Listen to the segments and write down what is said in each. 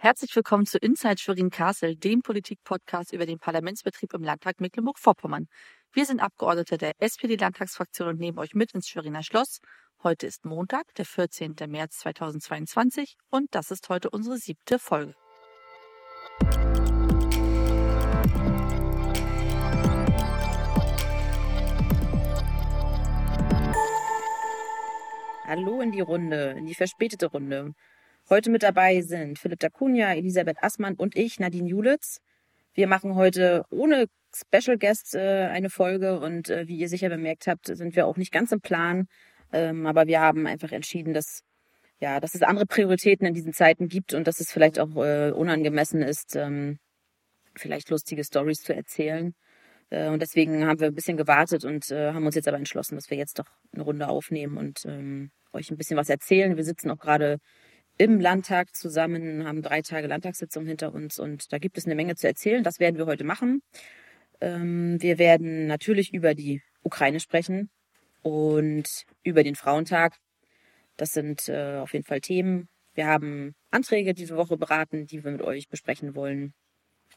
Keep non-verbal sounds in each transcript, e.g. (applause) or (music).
Herzlich willkommen zu Inside Schwerin Castle, dem Politik-Podcast über den Parlamentsbetrieb im Landtag Mecklenburg-Vorpommern. Wir sind Abgeordnete der SPD-Landtagsfraktion und nehmen euch mit ins Schweriner Schloss. Heute ist Montag, der 14. März 2022 und das ist heute unsere siebte Folge. Hallo in die Runde, in die verspätete Runde. Heute mit dabei sind Philipp Dacunia, Elisabeth Assmann und ich, Nadine Julitz. Wir machen heute ohne Special Guest äh, eine Folge und äh, wie ihr sicher bemerkt habt, sind wir auch nicht ganz im Plan. Ähm, aber wir haben einfach entschieden, dass ja, dass es andere Prioritäten in diesen Zeiten gibt und dass es vielleicht auch äh, unangemessen ist, ähm, vielleicht lustige Stories zu erzählen. Äh, und deswegen haben wir ein bisschen gewartet und äh, haben uns jetzt aber entschlossen, dass wir jetzt doch eine Runde aufnehmen und ähm, euch ein bisschen was erzählen. Wir sitzen auch gerade im Landtag zusammen, haben drei Tage Landtagssitzung hinter uns und da gibt es eine Menge zu erzählen. Das werden wir heute machen. Ähm, wir werden natürlich über die Ukraine sprechen und über den Frauentag. Das sind äh, auf jeden Fall Themen. Wir haben Anträge diese Woche beraten, die wir mit euch besprechen wollen.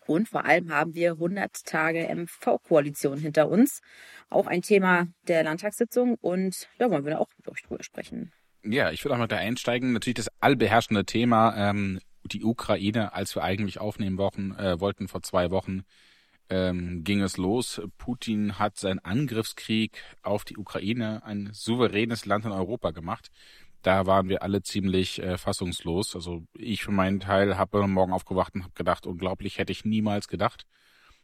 Und vor allem haben wir 100 Tage MV-Koalition hinter uns. Auch ein Thema der Landtagssitzung und da wollen wir auch mit euch drüber sprechen. Ja, ich würde auch mal da einsteigen. Natürlich das allbeherrschende Thema, ähm, die Ukraine, als wir eigentlich aufnehmen wochen, äh, wollten vor zwei Wochen, ähm, ging es los. Putin hat seinen Angriffskrieg auf die Ukraine, ein souveränes Land in Europa gemacht. Da waren wir alle ziemlich äh, fassungslos. Also ich für meinen Teil habe morgen aufgewacht und habe gedacht, unglaublich, hätte ich niemals gedacht.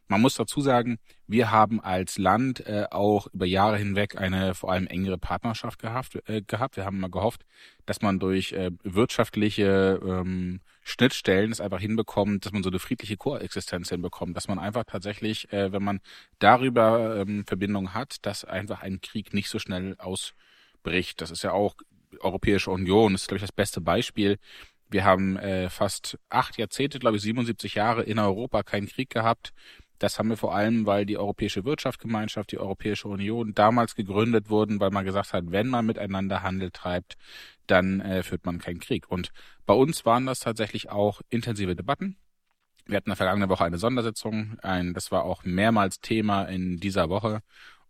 Man muss dazu sagen, wir haben als Land äh, auch über Jahre hinweg eine vor allem engere Partnerschaft gehabt. Äh, gehabt. Wir haben mal gehofft, dass man durch äh, wirtschaftliche ähm, Schnittstellen es einfach hinbekommt, dass man so eine friedliche Koexistenz hinbekommt, dass man einfach tatsächlich, äh, wenn man darüber ähm, Verbindung hat, dass einfach ein Krieg nicht so schnell ausbricht. Das ist ja auch Europäische Union, das ist, glaube ich, das beste Beispiel. Wir haben äh, fast acht Jahrzehnte, glaube ich, 77 Jahre in Europa keinen Krieg gehabt. Das haben wir vor allem, weil die Europäische Wirtschaftsgemeinschaft, die Europäische Union damals gegründet wurden, weil man gesagt hat, wenn man miteinander Handel treibt, dann äh, führt man keinen Krieg. Und bei uns waren das tatsächlich auch intensive Debatten. Wir hatten in der vergangenen Woche eine Sondersitzung, ein, das war auch mehrmals Thema in dieser Woche.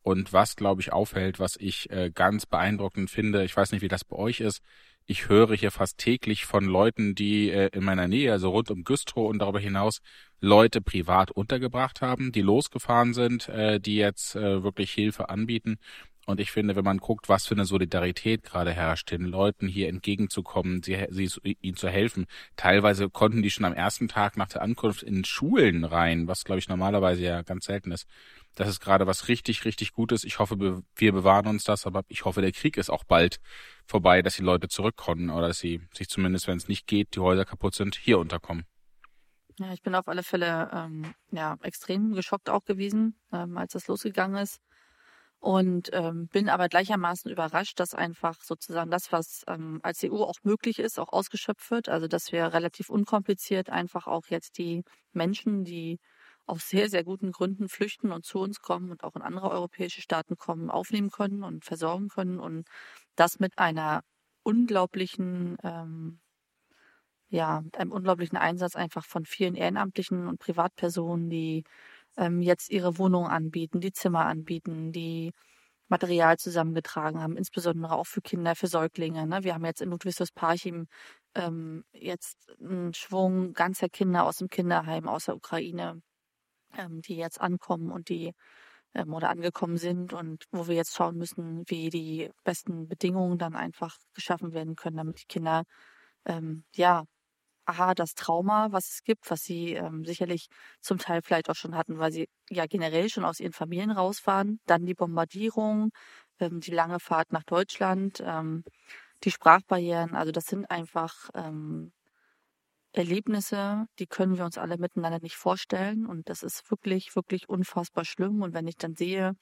Und was, glaube ich, auffällt, was ich äh, ganz beeindruckend finde, ich weiß nicht, wie das bei euch ist, ich höre hier fast täglich von Leuten, die äh, in meiner Nähe, also rund um Güstrow und darüber hinaus, Leute privat untergebracht haben, die losgefahren sind, äh, die jetzt äh, wirklich Hilfe anbieten. Und ich finde, wenn man guckt, was für eine Solidarität gerade herrscht, den Leuten hier entgegenzukommen, sie, sie, ihnen zu helfen. Teilweise konnten die schon am ersten Tag nach der Ankunft in Schulen rein, was glaube ich normalerweise ja ganz selten ist. Das ist gerade was richtig, richtig Gutes. Ich hoffe, wir bewahren uns das, aber ich hoffe, der Krieg ist auch bald vorbei, dass die Leute zurückkommen oder dass sie sich zumindest, wenn es nicht geht, die Häuser kaputt sind, hier unterkommen. Ja, ich bin auf alle Fälle ähm, ja extrem geschockt auch gewesen, ähm, als das losgegangen ist. Und ähm, bin aber gleichermaßen überrascht, dass einfach sozusagen das, was ähm, als EU auch möglich ist, auch ausgeschöpft wird. Also dass wir relativ unkompliziert einfach auch jetzt die Menschen, die aus sehr, sehr guten Gründen flüchten und zu uns kommen und auch in andere europäische Staaten kommen, aufnehmen können und versorgen können. Und das mit einer unglaublichen, ähm, ja, mit einem unglaublichen Einsatz einfach von vielen Ehrenamtlichen und Privatpersonen, die ähm, jetzt ihre Wohnungen anbieten, die Zimmer anbieten, die Material zusammengetragen haben, insbesondere auch für Kinder, für Säuglinge. Ne? Wir haben jetzt in Ludwigsburg Parchim ähm, jetzt einen Schwung ganzer Kinder aus dem Kinderheim aus der Ukraine, ähm, die jetzt ankommen und die ähm, oder angekommen sind und wo wir jetzt schauen müssen, wie die besten Bedingungen dann einfach geschaffen werden können, damit die Kinder ähm, ja aha, das Trauma, was es gibt, was sie ähm, sicherlich zum Teil vielleicht auch schon hatten, weil sie ja generell schon aus ihren Familien rausfahren, dann die Bombardierung, ähm, die lange Fahrt nach Deutschland, ähm, die Sprachbarrieren, also das sind einfach ähm, Erlebnisse, die können wir uns alle miteinander nicht vorstellen. Und das ist wirklich, wirklich unfassbar schlimm. Und wenn ich dann sehe,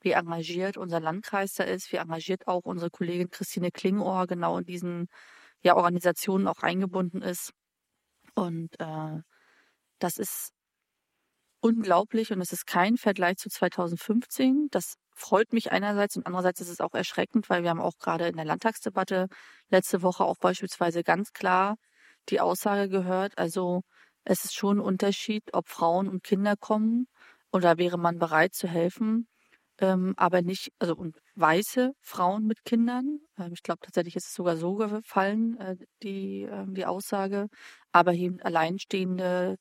wie engagiert unser Landkreis da ist, wie engagiert auch unsere Kollegin Christine Klingohr genau in diesen ja, Organisationen auch eingebunden ist. Und äh, das ist unglaublich und es ist kein Vergleich zu 2015. Das freut mich einerseits und andererseits ist es auch erschreckend, weil wir haben auch gerade in der Landtagsdebatte letzte Woche auch beispielsweise ganz klar die Aussage gehört, also es ist schon ein Unterschied, ob Frauen und Kinder kommen oder wäre man bereit zu helfen, ähm, aber nicht, also und weiße Frauen mit Kindern. Ähm, ich glaube tatsächlich ist es sogar so gefallen, äh, die, äh, die Aussage, aber eben alleinstehende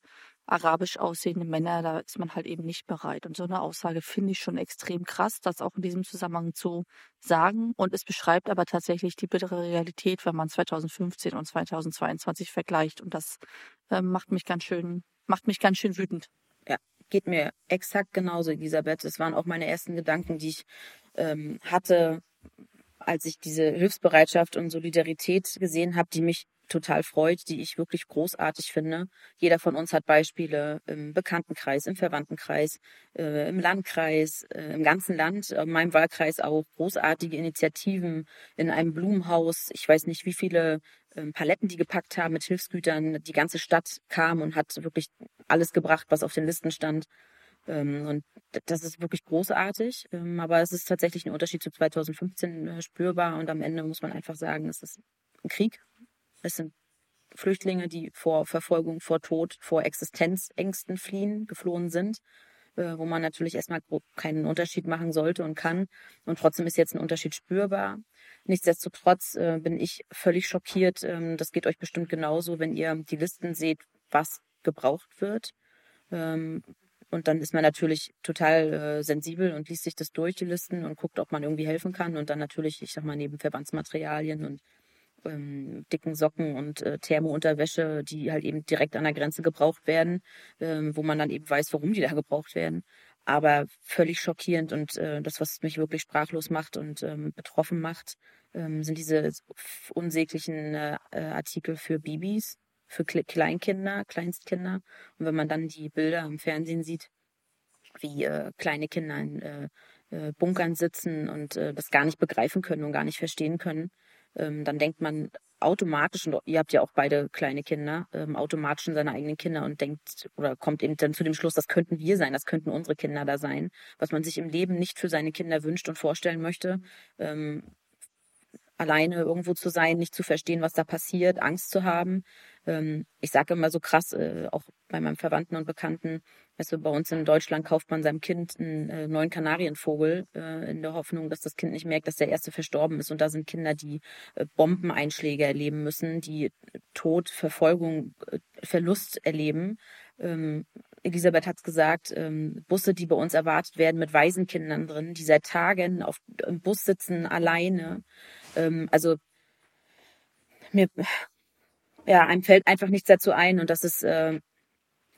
arabisch aussehende Männer, da ist man halt eben nicht bereit. Und so eine Aussage finde ich schon extrem krass, das auch in diesem Zusammenhang zu sagen. Und es beschreibt aber tatsächlich die bittere Realität, wenn man 2015 und 2022 vergleicht. Und das äh, macht mich ganz schön, macht mich ganz schön wütend. Ja, geht mir exakt genauso, Elisabeth. Das waren auch meine ersten Gedanken, die ich ähm, hatte, als ich diese Hilfsbereitschaft und Solidarität gesehen habe, die mich total freut, die ich wirklich großartig finde. Jeder von uns hat Beispiele im Bekanntenkreis, im Verwandtenkreis, äh, im Landkreis, äh, im ganzen Land, in meinem Wahlkreis auch großartige Initiativen in einem Blumenhaus. Ich weiß nicht, wie viele äh, Paletten die gepackt haben mit Hilfsgütern. Die ganze Stadt kam und hat wirklich alles gebracht, was auf den Listen stand. Ähm, und das ist wirklich großartig. Ähm, aber es ist tatsächlich ein Unterschied zu 2015 äh, spürbar. Und am Ende muss man einfach sagen, es ist ein Krieg es sind Flüchtlinge, die vor Verfolgung, vor Tod, vor Existenzängsten fliehen, geflohen sind, äh, wo man natürlich erstmal keinen Unterschied machen sollte und kann. Und trotzdem ist jetzt ein Unterschied spürbar. Nichtsdestotrotz äh, bin ich völlig schockiert. Ähm, das geht euch bestimmt genauso, wenn ihr die Listen seht, was gebraucht wird. Ähm, und dann ist man natürlich total äh, sensibel und liest sich das durch, die Listen, und guckt, ob man irgendwie helfen kann. Und dann natürlich, ich sag mal, neben Verbandsmaterialien und ähm, dicken Socken und äh, Thermounterwäsche, die halt eben direkt an der Grenze gebraucht werden, ähm, wo man dann eben weiß, warum die da gebraucht werden. Aber völlig schockierend und äh, das, was mich wirklich sprachlos macht und ähm, betroffen macht, ähm, sind diese unsäglichen äh, äh Artikel für Babys, für Kle Kleinkinder, Kleinstkinder. Und wenn man dann die Bilder im Fernsehen sieht, wie äh, kleine Kinder in äh, äh, Bunkern sitzen und äh, das gar nicht begreifen können und gar nicht verstehen können, ähm, dann denkt man automatisch, und ihr habt ja auch beide kleine Kinder, ähm, automatisch in seine eigenen Kinder und denkt oder kommt eben dann zu dem Schluss, das könnten wir sein, das könnten unsere Kinder da sein, was man sich im Leben nicht für seine Kinder wünscht und vorstellen möchte. Ähm, alleine irgendwo zu sein, nicht zu verstehen, was da passiert, Angst zu haben. Ähm, ich sage immer so krass, äh, auch bei meinem Verwandten und Bekannten, weißt du, bei uns in Deutschland kauft man seinem Kind einen äh, neuen Kanarienvogel äh, in der Hoffnung, dass das Kind nicht merkt, dass der erste verstorben ist. Und da sind Kinder, die Bombeneinschläge erleben müssen, die Tod, Verfolgung, Verlust erleben. Ähm, Elisabeth hat es gesagt, ähm, Busse, die bei uns erwartet werden mit Waisenkindern drin, die seit Tagen auf im Bus sitzen alleine. Also mir, ja, einem fällt einfach nichts dazu ein und das ist, äh,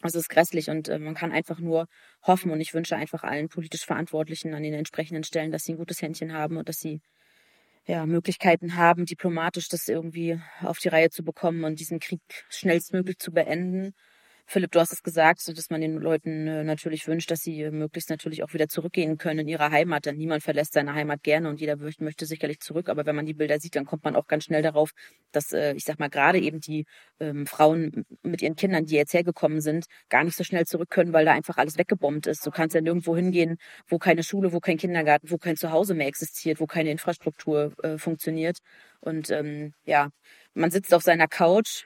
das ist grässlich und äh, man kann einfach nur hoffen und ich wünsche einfach allen politisch Verantwortlichen an den entsprechenden Stellen, dass sie ein gutes Händchen haben und dass sie ja, Möglichkeiten haben, diplomatisch das irgendwie auf die Reihe zu bekommen und diesen Krieg schnellstmöglich zu beenden Philipp, du hast es gesagt, so dass man den Leuten äh, natürlich wünscht, dass sie äh, möglichst natürlich auch wieder zurückgehen können in ihre Heimat. Denn niemand verlässt seine Heimat gerne und jeder möchte, sicherlich zurück. Aber wenn man die Bilder sieht, dann kommt man auch ganz schnell darauf, dass, äh, ich sag mal, gerade eben die ähm, Frauen mit ihren Kindern, die jetzt hergekommen sind, gar nicht so schnell zurück können, weil da einfach alles weggebombt ist. Du kannst ja nirgendwo hingehen, wo keine Schule, wo kein Kindergarten, wo kein Zuhause mehr existiert, wo keine Infrastruktur äh, funktioniert. Und ähm, ja, man sitzt auf seiner Couch,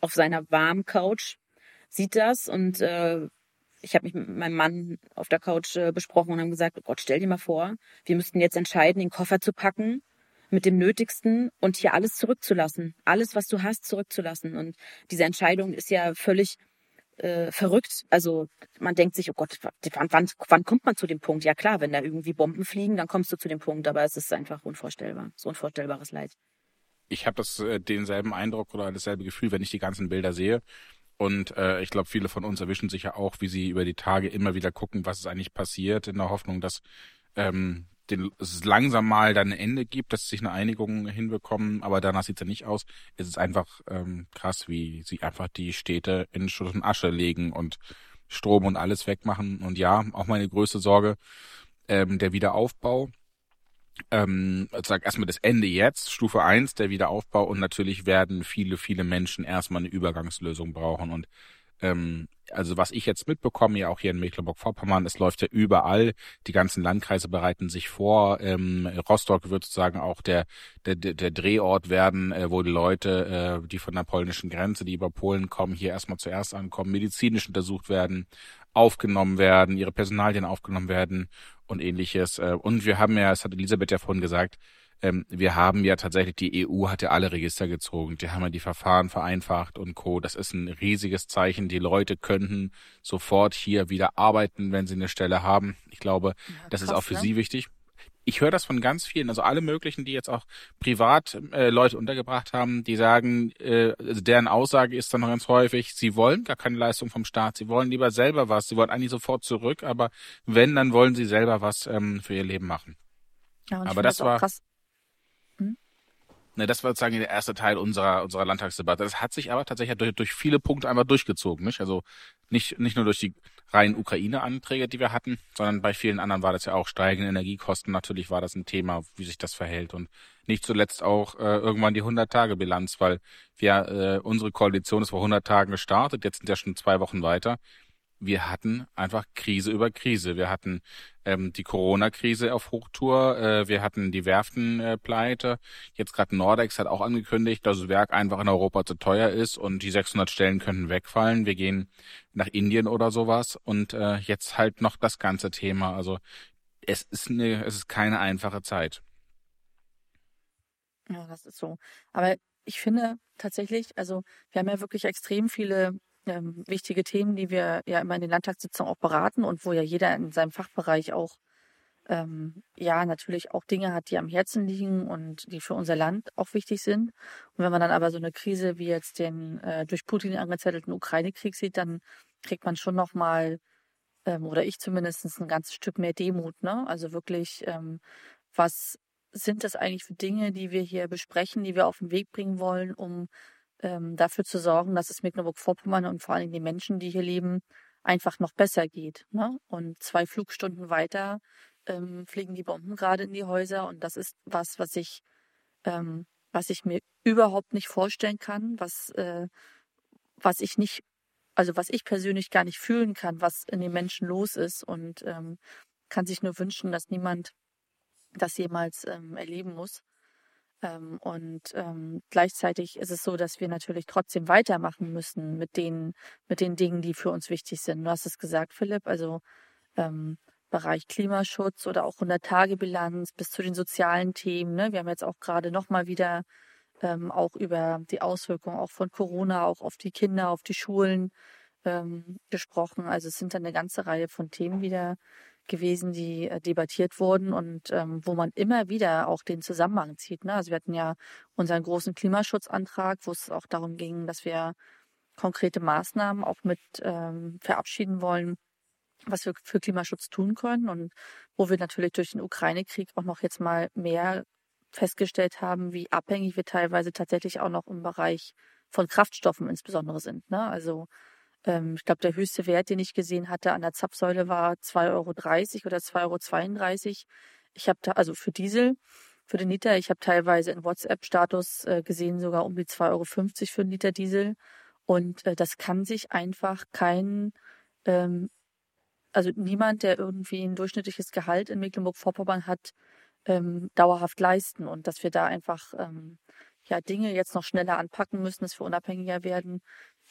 auf seiner warmen Couch sieht das und äh, ich habe mich mit meinem Mann auf der Couch äh, besprochen und haben gesagt, oh Gott, stell dir mal vor, wir müssten jetzt entscheiden, den Koffer zu packen mit dem Nötigsten und hier alles zurückzulassen. Alles, was du hast, zurückzulassen. Und diese Entscheidung ist ja völlig äh, verrückt. Also man denkt sich, oh Gott, wann, wann, wann kommt man zu dem Punkt? Ja klar, wenn da irgendwie Bomben fliegen, dann kommst du zu dem Punkt, aber es ist einfach unvorstellbar. So unvorstellbares Leid. Ich habe das äh, denselben Eindruck oder dasselbe Gefühl, wenn ich die ganzen Bilder sehe. Und äh, ich glaube, viele von uns erwischen sich ja auch, wie sie über die Tage immer wieder gucken, was ist eigentlich passiert, in der Hoffnung, dass ähm, den, es langsam mal dann ein Ende gibt, dass sie sich eine Einigung hinbekommen, aber danach sieht's ja nicht aus. Es ist einfach ähm, krass, wie sie einfach die Städte in Schutt und Asche legen und Strom und alles wegmachen. Und ja, auch meine größte Sorge, ähm, der Wiederaufbau ähm, sag erstmal das Ende jetzt, Stufe eins der Wiederaufbau und natürlich werden viele, viele Menschen erstmal eine Übergangslösung brauchen und Ähm, also was ich jetzt mitbekomme, ja auch hier in Mecklenburg-Vorpommern, es läuft ja überall, die ganzen Landkreise bereiten sich vor. Ähm, Rostock wird sozusagen auch der, der, der Drehort werden, äh, wo die Leute, äh, die von der polnischen Grenze, die über Polen kommen, hier erstmal zuerst ankommen, medizinisch untersucht werden, aufgenommen werden, ihre Personalien aufgenommen werden und ähnliches. Äh, und wir haben ja, es hat Elisabeth ja vorhin gesagt, ähm, wir haben ja tatsächlich, die EU hat ja alle Register gezogen, die haben ja die Verfahren vereinfacht und Co. Das ist ein riesiges Zeichen. Die Leute könnten sofort hier wieder arbeiten, wenn sie eine Stelle haben. Ich glaube, ja, das ist auch für ne? sie wichtig. Ich höre das von ganz vielen, also alle möglichen, die jetzt auch privat äh, Leute untergebracht haben, die sagen, äh, also deren Aussage ist dann noch ganz häufig, sie wollen gar keine Leistung vom Staat, sie wollen lieber selber was, sie wollen eigentlich sofort zurück, aber wenn, dann wollen sie selber was ähm, für ihr Leben machen. Ja, aber das, das war krass. Ne, das war sozusagen der erste Teil unserer, unserer Landtagsdebatte. Das hat sich aber tatsächlich durch, durch viele Punkte einfach durchgezogen. Nicht? Also nicht, nicht nur durch die reinen Ukraine-Anträge, die wir hatten, sondern bei vielen anderen war das ja auch steigende Energiekosten. Natürlich war das ein Thema, wie sich das verhält. Und nicht zuletzt auch äh, irgendwann die 100-Tage-Bilanz, weil wir, äh, unsere Koalition ist vor 100 Tagen gestartet, jetzt sind ja schon zwei Wochen weiter wir hatten einfach Krise über Krise. Wir hatten ähm, die Corona-Krise auf Hochtour, äh, wir hatten die Werftenpleite. Äh, Jetzt gerade Nordex hat auch angekündigt, dass das Werk einfach in Europa zu teuer ist und die 600 Stellen könnten wegfallen. Wir gehen nach Indien oder sowas und äh, jetzt halt noch das ganze Thema. Also es ist eine, es ist keine einfache Zeit. Ja, das ist so. Aber ich finde tatsächlich, also wir haben ja wirklich extrem viele ähm, wichtige Themen, die wir ja immer in den Landtagssitzungen auch beraten und wo ja jeder in seinem Fachbereich auch ähm, ja natürlich auch Dinge hat, die am Herzen liegen und die für unser Land auch wichtig sind. Und wenn man dann aber so eine Krise wie jetzt den äh, durch Putin angezettelten Ukraine-Krieg sieht, dann kriegt man schon nochmal, ähm, oder ich zumindest, ein ganzes Stück mehr Demut. Ne? Also wirklich, ähm, was sind das eigentlich für Dinge, die wir hier besprechen, die wir auf den Weg bringen wollen, um ähm, dafür zu sorgen, dass es Mecklenburg-Vorpommern und vor allem den Menschen, die hier leben, einfach noch besser geht. Ne? Und zwei Flugstunden weiter ähm, fliegen die Bomben gerade in die Häuser und das ist was, was ich, ähm, was ich mir überhaupt nicht vorstellen kann, was, äh, was ich nicht, also was ich persönlich gar nicht fühlen kann, was in den Menschen los ist und ähm, kann sich nur wünschen, dass niemand das jemals ähm, erleben muss. Ähm, und ähm, gleichzeitig ist es so, dass wir natürlich trotzdem weitermachen müssen mit den, mit den Dingen, die für uns wichtig sind. Du hast es gesagt, Philipp, also ähm, Bereich Klimaschutz oder auch 100-Tage-Bilanz bis zu den sozialen Themen. Ne? Wir haben jetzt auch gerade nochmal wieder ähm, auch über die Auswirkungen auch von Corona auch auf die Kinder, auf die Schulen ähm, gesprochen. Also es sind dann eine ganze Reihe von Themen wieder, gewesen, die äh, debattiert wurden und ähm, wo man immer wieder auch den Zusammenhang zieht. Ne? Also wir hatten ja unseren großen Klimaschutzantrag, wo es auch darum ging, dass wir konkrete Maßnahmen auch mit ähm, verabschieden wollen, was wir für Klimaschutz tun können und wo wir natürlich durch den Ukraine-Krieg auch noch jetzt mal mehr festgestellt haben, wie abhängig wir teilweise tatsächlich auch noch im Bereich von Kraftstoffen insbesondere sind. Ne? Also ich glaube, der höchste Wert, den ich gesehen hatte an der Zapfsäule war 2,30 Euro oder 2,32 Euro. Ich habe da, also für Diesel, für den Liter, ich habe teilweise in WhatsApp-Status äh, gesehen, sogar um die 2,50 Euro für einen Liter Diesel. Und äh, das kann sich einfach kein, ähm, also niemand, der irgendwie ein durchschnittliches Gehalt in Mecklenburg-Vorpommern hat, ähm, dauerhaft leisten. Und dass wir da einfach ähm, ja Dinge jetzt noch schneller anpacken müssen, dass wir unabhängiger werden,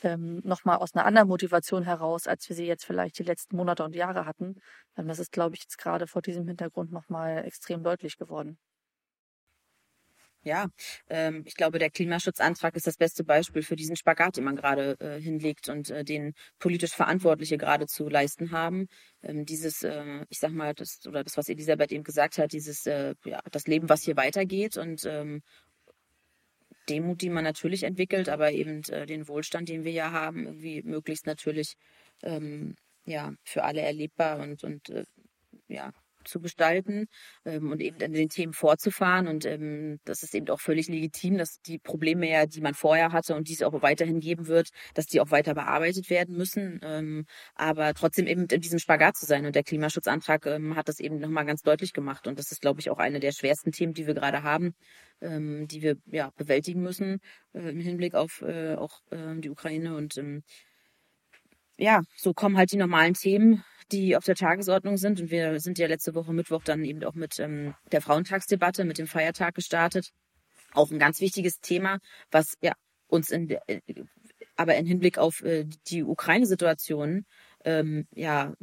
ähm, nochmal aus einer anderen Motivation heraus, als wir sie jetzt vielleicht die letzten Monate und Jahre hatten. Ähm, das ist, glaube ich, jetzt gerade vor diesem Hintergrund nochmal extrem deutlich geworden. Ja, ähm, ich glaube, der Klimaschutzantrag ist das beste Beispiel für diesen Spagat, den man gerade äh, hinlegt und äh, den politisch Verantwortliche gerade zu leisten haben. Ähm, dieses, äh, ich sag mal, das oder das, was Elisabeth eben gesagt hat, dieses, äh, ja, das Leben, was hier weitergeht und ähm, Demut, die man natürlich entwickelt, aber eben äh, den Wohlstand, den wir ja haben, irgendwie möglichst natürlich ähm, ja für alle erlebbar und und äh, ja zu gestalten ähm, und eben an den Themen vorzufahren. Und ähm, das ist eben auch völlig legitim, dass die Probleme ja, die man vorher hatte und die es auch weiterhin geben wird, dass die auch weiter bearbeitet werden müssen. Ähm, aber trotzdem eben in diesem Spagat zu sein. Und der Klimaschutzantrag ähm, hat das eben nochmal ganz deutlich gemacht. Und das ist, glaube ich, auch eine der schwersten Themen, die wir gerade haben, ähm, die wir ja bewältigen müssen äh, im Hinblick auf äh, auch äh, die Ukraine und ähm, ja, so kommen halt die normalen Themen, die auf der Tagesordnung sind. Und wir sind ja letzte Woche Mittwoch dann eben auch mit ähm, der Frauentagsdebatte, mit dem Feiertag gestartet. Auch ein ganz wichtiges Thema, was ja uns in der, äh, aber im Hinblick auf äh, die Ukraine-Situation ähm, ja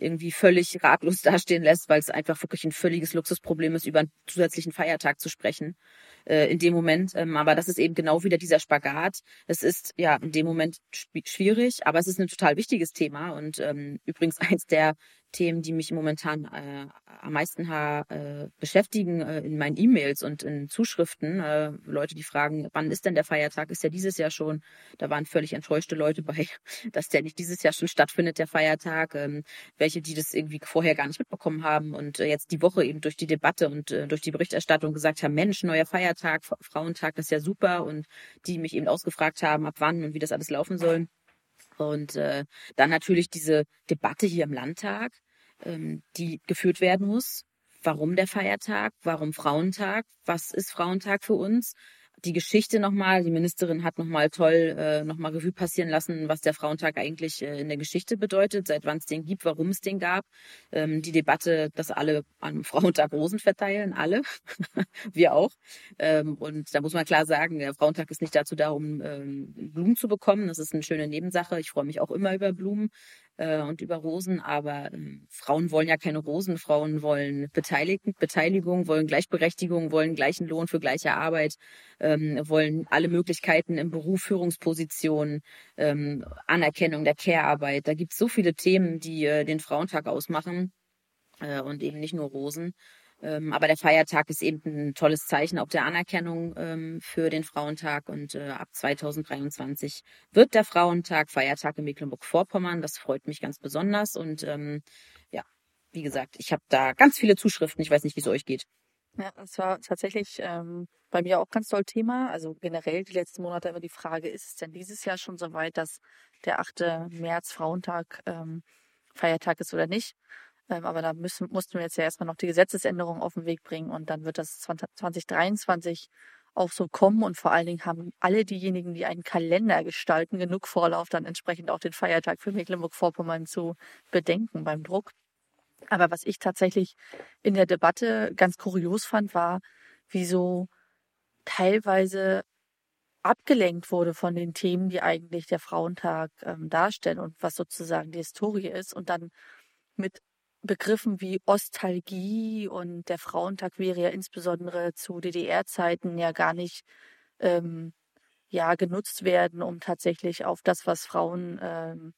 irgendwie völlig ratlos (laughs) dastehen lässt, weil es einfach wirklich ein völliges Luxusproblem ist, über einen zusätzlichen Feiertag zu sprechen äh, in dem Moment. Ähm, aber das ist eben genau wieder dieser Spagat. Es ist ja in dem Moment schwierig, aber es ist ein total wichtiges Thema und ähm, übrigens (laughs) eins der Themen, die mich momentan äh, am meisten äh, beschäftigen äh, in meinen E-Mails und in Zuschriften. Äh, Leute, die fragen, wann ist denn der Feiertag? Ist ja dieses Jahr schon. Da waren völlig enttäuschte Leute bei, (laughs) dass der nicht dieses Jahr schon stattfindet, der Feiertag. Ähm, welche, die das irgendwie vorher gar nicht mitbekommen haben und äh, jetzt die Woche eben durch die Debatte und äh, durch die Berichterstattung gesagt haben, Mensch, neuer Feiertag, Frauentag, das ist ja super. Und die mich eben ausgefragt haben, ab wann und wie das alles laufen soll. Und äh, dann natürlich diese Debatte hier im Landtag, ähm, die geführt werden muss. Warum der Feiertag? Warum Frauentag? Was ist Frauentag für uns? die Geschichte nochmal. Die Ministerin hat nochmal toll äh, nochmal Revue passieren lassen, was der Frauentag eigentlich äh, in der Geschichte bedeutet, seit wann es den gibt, warum es den gab. Ähm, die Debatte, dass alle am Frauentag Rosen verteilen, alle, (laughs) wir auch. Ähm, und da muss man klar sagen, der Frauentag ist nicht dazu da, um ähm, Blumen zu bekommen. Das ist eine schöne Nebensache. Ich freue mich auch immer über Blumen äh, und über Rosen, aber äh, Frauen wollen ja keine Rosen, Frauen wollen Beteiligung, Beteiligung, wollen Gleichberechtigung, wollen gleichen Lohn für gleiche Arbeit, ähm, wollen alle Möglichkeiten im Beruf, Führungspositionen, ähm, Anerkennung der Care-Arbeit. Da gibt es so viele Themen, die äh, den Frauentag ausmachen äh, und eben nicht nur Rosen. Ähm, aber der Feiertag ist eben ein tolles Zeichen auch der Anerkennung ähm, für den Frauentag. Und äh, ab 2023 wird der Frauentag Feiertag in Mecklenburg-Vorpommern. Das freut mich ganz besonders. Und ähm, ja, wie gesagt, ich habe da ganz viele Zuschriften. Ich weiß nicht, wie es euch geht. Ja, das war tatsächlich ähm, bei mir auch ganz toll Thema. Also generell die letzten Monate immer die Frage, ist es denn dieses Jahr schon so weit, dass der 8. März Frauentag ähm, Feiertag ist oder nicht? Ähm, aber da müssen, mussten wir jetzt ja erstmal noch die Gesetzesänderung auf den Weg bringen und dann wird das 2023 auch so kommen und vor allen Dingen haben alle diejenigen, die einen Kalender gestalten, genug Vorlauf, dann entsprechend auch den Feiertag für Mecklenburg-Vorpommern zu bedenken beim Druck. Aber was ich tatsächlich in der Debatte ganz kurios fand, war, wieso teilweise abgelenkt wurde von den Themen, die eigentlich der Frauentag ähm, darstellen und was sozusagen die Historie ist und dann mit Begriffen wie Ostalgie und der Frauentag wäre ja insbesondere zu DDR-Zeiten ja gar nicht ähm, ja genutzt werden, um tatsächlich auf das, was Frauen ähm,